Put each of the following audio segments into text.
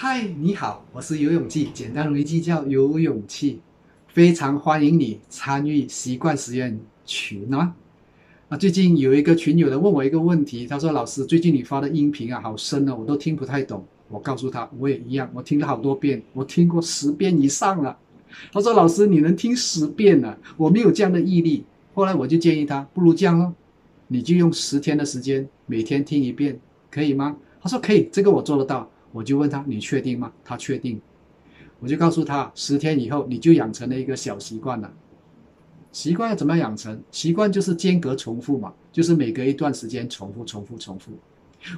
嗨，你好，我是游泳记，简单容易记叫游泳气，非常欢迎你参与习惯实验群啊！啊，最近有一个群友的问我一个问题，他说：“老师，最近你发的音频啊，好深哦，我都听不太懂。”我告诉他，我也一样，我听了好多遍，我听过十遍以上了。他说：“老师，你能听十遍呢？我没有这样的毅力。”后来我就建议他，不如这样哦，你就用十天的时间，每天听一遍，可以吗？他说：“可以，这个我做得到。”我就问他：“你确定吗？”他确定。我就告诉他，十天以后你就养成了一个小习惯了。习惯要怎么养成？习惯就是间隔重复嘛，就是每隔一段时间重复、重复、重复。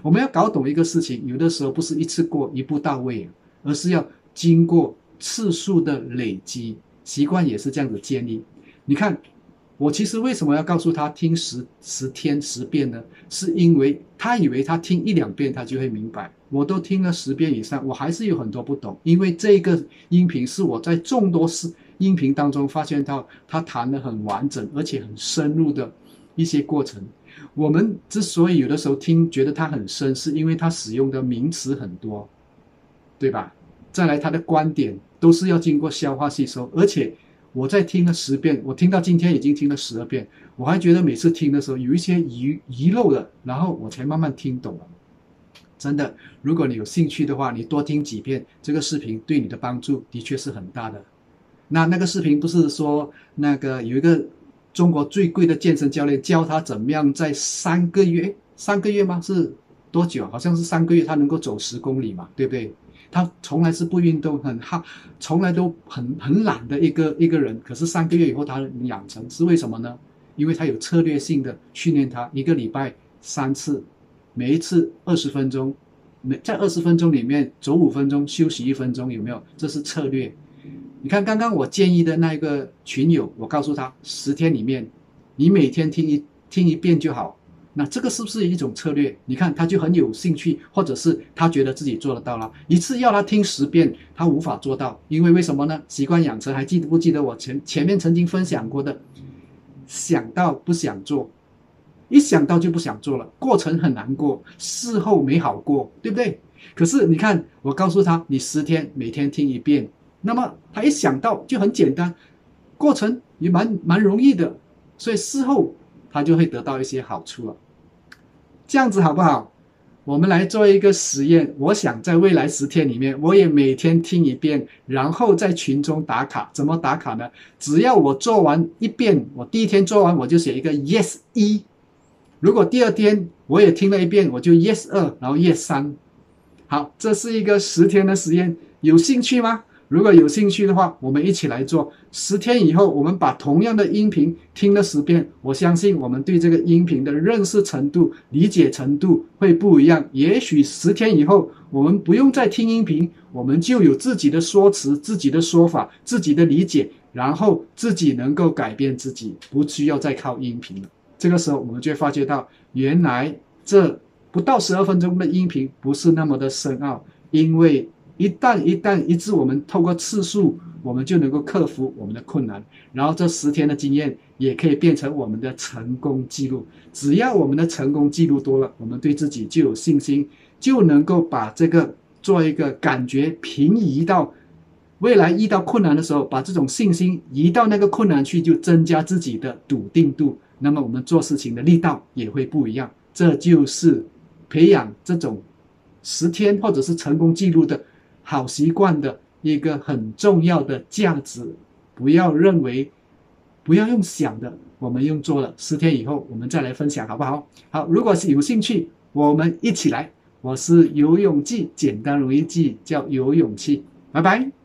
我们要搞懂一个事情，有的时候不是一次过、一步到位，而是要经过次数的累积。习惯也是这样子建立。你看，我其实为什么要告诉他听十十天十遍呢？是因为他以为他听一两遍他就会明白，我都听了十遍以上，我还是有很多不懂。因为这个音频是我在众多是。音频当中发现到他谈的很完整，而且很深入的一些过程。我们之所以有的时候听觉得他很深，是因为他使用的名词很多，对吧？再来他的观点都是要经过消化吸收，而且我在听了十遍，我听到今天已经听了十二遍，我还觉得每次听的时候有一些遗遗漏的，然后我才慢慢听懂了。真的，如果你有兴趣的话，你多听几遍这个视频，对你的帮助的确是很大的。那那个视频不是说那个有一个中国最贵的健身教练教他怎么样在三个月三个月吗？是多久？好像是三个月他能够走十公里嘛，对不对？他从来是不运动，很哈，从来都很很懒的一个一个人。可是三个月以后他养成是为什么呢？因为他有策略性的训练，他一个礼拜三次，每一次二十分钟，每在二十分钟里面走五分钟，休息一分钟，有没有？这是策略。你看，刚刚我建议的那个群友，我告诉他，十天里面，你每天听一听一遍就好。那这个是不是一种策略？你看，他就很有兴趣，或者是他觉得自己做得到了。一次要他听十遍，他无法做到，因为为什么呢？习惯养成，还记得不记得我前前面曾经分享过的？想到不想做，一想到就不想做了，过程很难过，事后没好过，对不对？可是你看，我告诉他，你十天每天听一遍。那么他一想到就很简单，过程也蛮蛮容易的，所以事后他就会得到一些好处了。这样子好不好？我们来做一个实验。我想在未来十天里面，我也每天听一遍，然后在群中打卡。怎么打卡呢？只要我做完一遍，我第一天做完我就写一个 yes 一。如果第二天我也听了一遍，我就 yes 二，然后 yes 三。好，这是一个十天的实验，有兴趣吗？如果有兴趣的话，我们一起来做。十天以后，我们把同样的音频听了十遍，我相信我们对这个音频的认识程度、理解程度会不一样。也许十天以后，我们不用再听音频，我们就有自己的说辞、自己的说法、自己的理解，然后自己能够改变自己，不需要再靠音频了。这个时候，我们就会发觉到，原来这不到十二分钟的音频不是那么的深奥，因为。一旦一旦一致，我们透过次数，我们就能够克服我们的困难。然后这十天的经验也可以变成我们的成功记录。只要我们的成功记录多了，我们对自己就有信心，就能够把这个做一个感觉平移到未来遇到困难的时候，把这种信心移到那个困难去，就增加自己的笃定度。那么我们做事情的力道也会不一样。这就是培养这种十天或者是成功记录的。好习惯的一个很重要的价值，不要认为，不要用想的，我们用做了。十天以后，我们再来分享，好不好？好，如果是有兴趣，我们一起来。我是游泳记，简单容易记，叫游泳气。拜拜。